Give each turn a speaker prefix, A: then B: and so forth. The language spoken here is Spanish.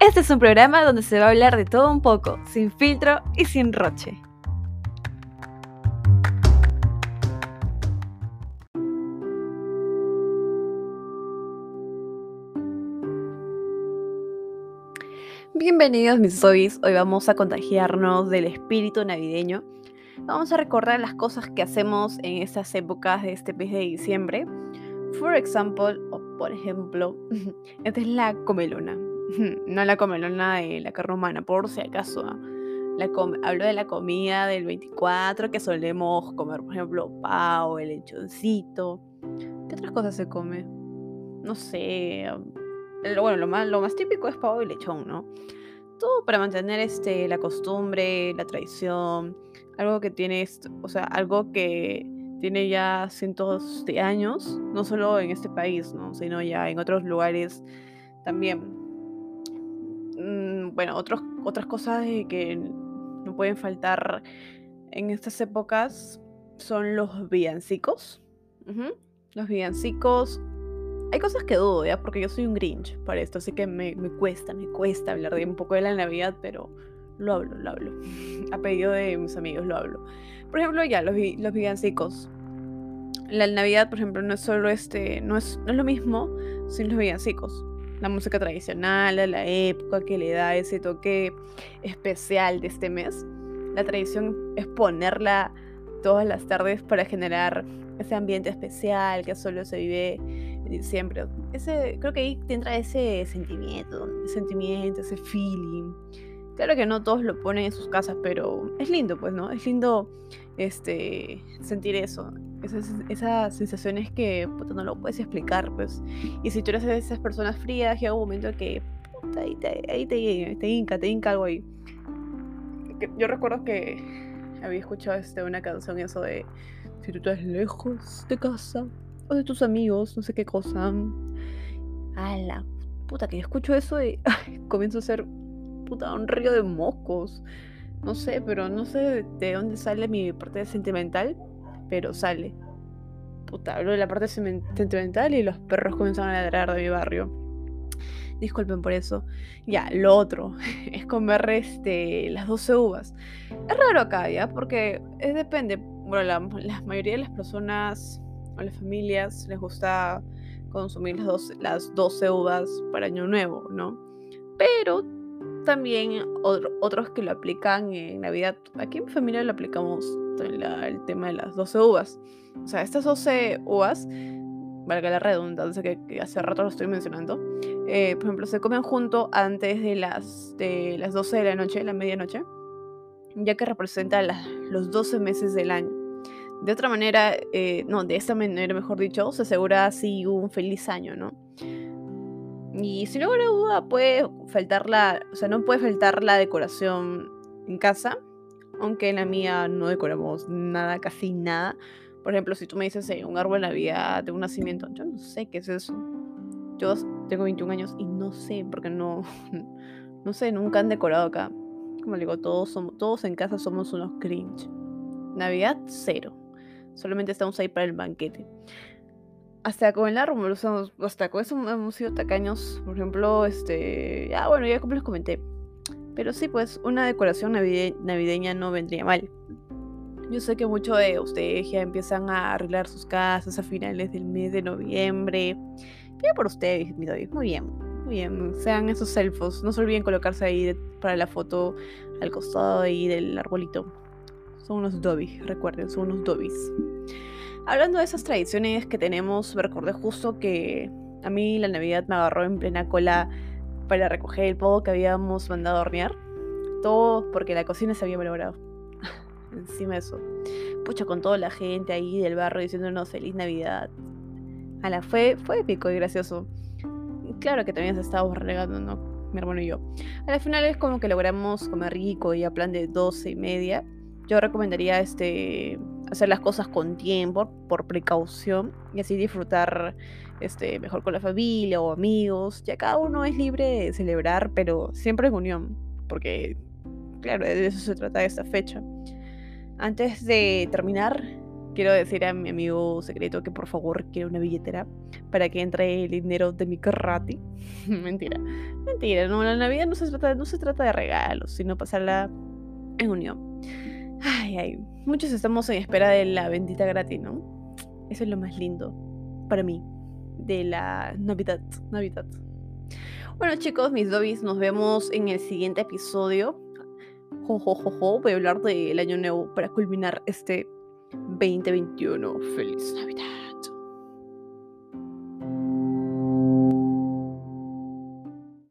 A: Este es un programa donde se va a hablar de todo un poco, sin filtro y sin roche. Bienvenidos mis zombies, hoy vamos a contagiarnos del espíritu navideño. Vamos a recordar las cosas que hacemos en estas épocas de este mes de diciembre. For example, o por ejemplo, esta es la comelona. No la comelona de la carne humana, por si acaso. ¿ah? La hablo de la comida del 24 que solemos comer, por ejemplo, pavo, el lechoncito. ¿Qué otras cosas se come? No sé. Bueno, lo más, lo más típico es pavo y lechón, ¿no? Todo para mantener este, la costumbre, la tradición, algo que tiene, o sea, algo que tiene ya cientos de años, no solo en este país, ¿no? sino ya en otros lugares también. Mm, bueno, otros, otras cosas que no pueden faltar en estas épocas son los villancicos. Los villancicos. Hay cosas que dudo, ¿ya? Porque yo soy un Grinch para esto, así que me, me cuesta, me cuesta hablar de un poco de la Navidad, pero lo hablo, lo hablo. A pedido de mis amigos lo hablo. Por ejemplo, ya, los, los villancicos. La Navidad, por ejemplo, no es solo este, no es, no es lo mismo sin los villancicos la música tradicional, a la época que le da ese toque especial de este mes. La tradición es ponerla todas las tardes para generar ese ambiente especial que solo se vive en diciembre. Ese, creo que ahí entra ese sentimiento, ese sentimiento, ese feeling. Claro que no todos lo ponen en sus casas, pero es lindo, pues, ¿no? Es lindo este, sentir eso. Esas, esas sensaciones que puta, no lo puedes explicar, pues. Y si tú eres de esas personas frías, llega un momento que puta, ahí, te, ahí te, te hinca, te hinca algo ahí. Yo recuerdo que había escuchado este, una canción, eso de si tú estás lejos de casa o de tus amigos, no sé qué cosa. la puta, que escucho eso y comienzo a ser puta, un río de mocos. No sé, pero no sé de dónde sale mi parte sentimental, pero sale. Puta, hablo de la parte sentimental y los perros comienzan a ladrar de mi barrio. Disculpen por eso. Ya, lo otro es comer este, las 12 uvas. Es raro acá, ¿ya? Porque es, depende. Bueno, la, mayoría de las personas o las familias les gusta consumir las 12, las 12 uvas para Año Nuevo, ¿no? Pero también otros que lo aplican en Navidad. Aquí en mi familia lo aplicamos el tema de las 12 uvas. O sea, estas 12 uvas, valga la redundancia que, hace rato lo estoy mencionando, eh, por ejemplo, se comen junto antes de las, de las 12 de la noche, la medianoche, ya que representa los 12 meses del año. De otra manera, eh, no, de esta manera, mejor dicho, se asegura así un feliz año, ¿no? Y sin lugar a duda puede faltar la, o sea, no puede faltar la decoración en casa, aunque en la mía no decoramos nada, casi nada. Por ejemplo, si tú me dices un árbol de Navidad de un nacimiento, yo no sé qué es eso. Yo tengo 21 años y no sé, porque no, no sé, nunca han decorado acá. Como digo, todos, somos, todos en casa somos unos cringe. Navidad, cero. Solamente estamos ahí para el banquete hasta con el árbol, hasta con eso hemos sido tacaños. Por ejemplo, este. Ya, bueno, ya como les comenté. Pero sí, pues, una decoración navideña no vendría mal. Yo sé que muchos de ustedes ya empiezan a arreglar sus casas a finales del mes de noviembre. Bien por ustedes, mi David. Muy bien, muy bien. Sean esos elfos. No se olviden colocarse ahí para la foto al costado ahí del arbolito. Son unos dobbies, recuerden, son unos dobbies. Hablando de esas tradiciones que tenemos, recordé justo que a mí la Navidad me agarró en plena cola para recoger el pavo que habíamos mandado a hornear. Todo porque la cocina se había valorado. Encima de eso. Pucha, con toda la gente ahí del barrio diciéndonos feliz Navidad. A la fue, fue épico y gracioso. Claro que también se estábamos regando, ¿no? Mi hermano y yo. A la final es como que logramos comer rico y a plan de 12 y media. Yo recomendaría este hacer las cosas con tiempo, por precaución, y así disfrutar este, mejor con la familia o amigos. Ya cada uno es libre de celebrar, pero siempre en unión, porque, claro, de eso se trata esta fecha. Antes de terminar, quiero decir a mi amigo secreto que por favor quiero una billetera para que entre el dinero de mi karate. mentira, mentira, no, la Navidad no se, trata, no se trata de regalos, sino pasarla en unión. Ay, ay, muchos estamos en espera de la bendita gratis, ¿no? Eso es lo más lindo para mí de la Navidad. Navidad. Bueno chicos, mis dobbies, nos vemos en el siguiente episodio. Jo, jo, jo, jo. Voy a hablar del año nuevo para culminar este 2021. Feliz Navidad.